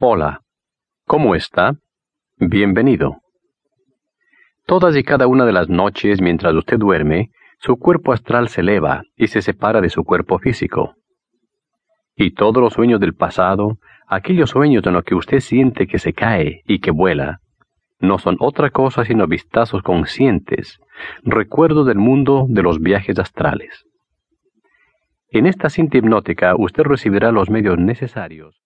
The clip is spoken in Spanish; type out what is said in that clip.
Hola, ¿cómo está? Bienvenido. Todas y cada una de las noches mientras usted duerme, su cuerpo astral se eleva y se separa de su cuerpo físico. Y todos los sueños del pasado, aquellos sueños en los que usted siente que se cae y que vuela, no son otra cosa sino vistazos conscientes, recuerdos del mundo de los viajes astrales. En esta cinta hipnótica usted recibirá los medios necesarios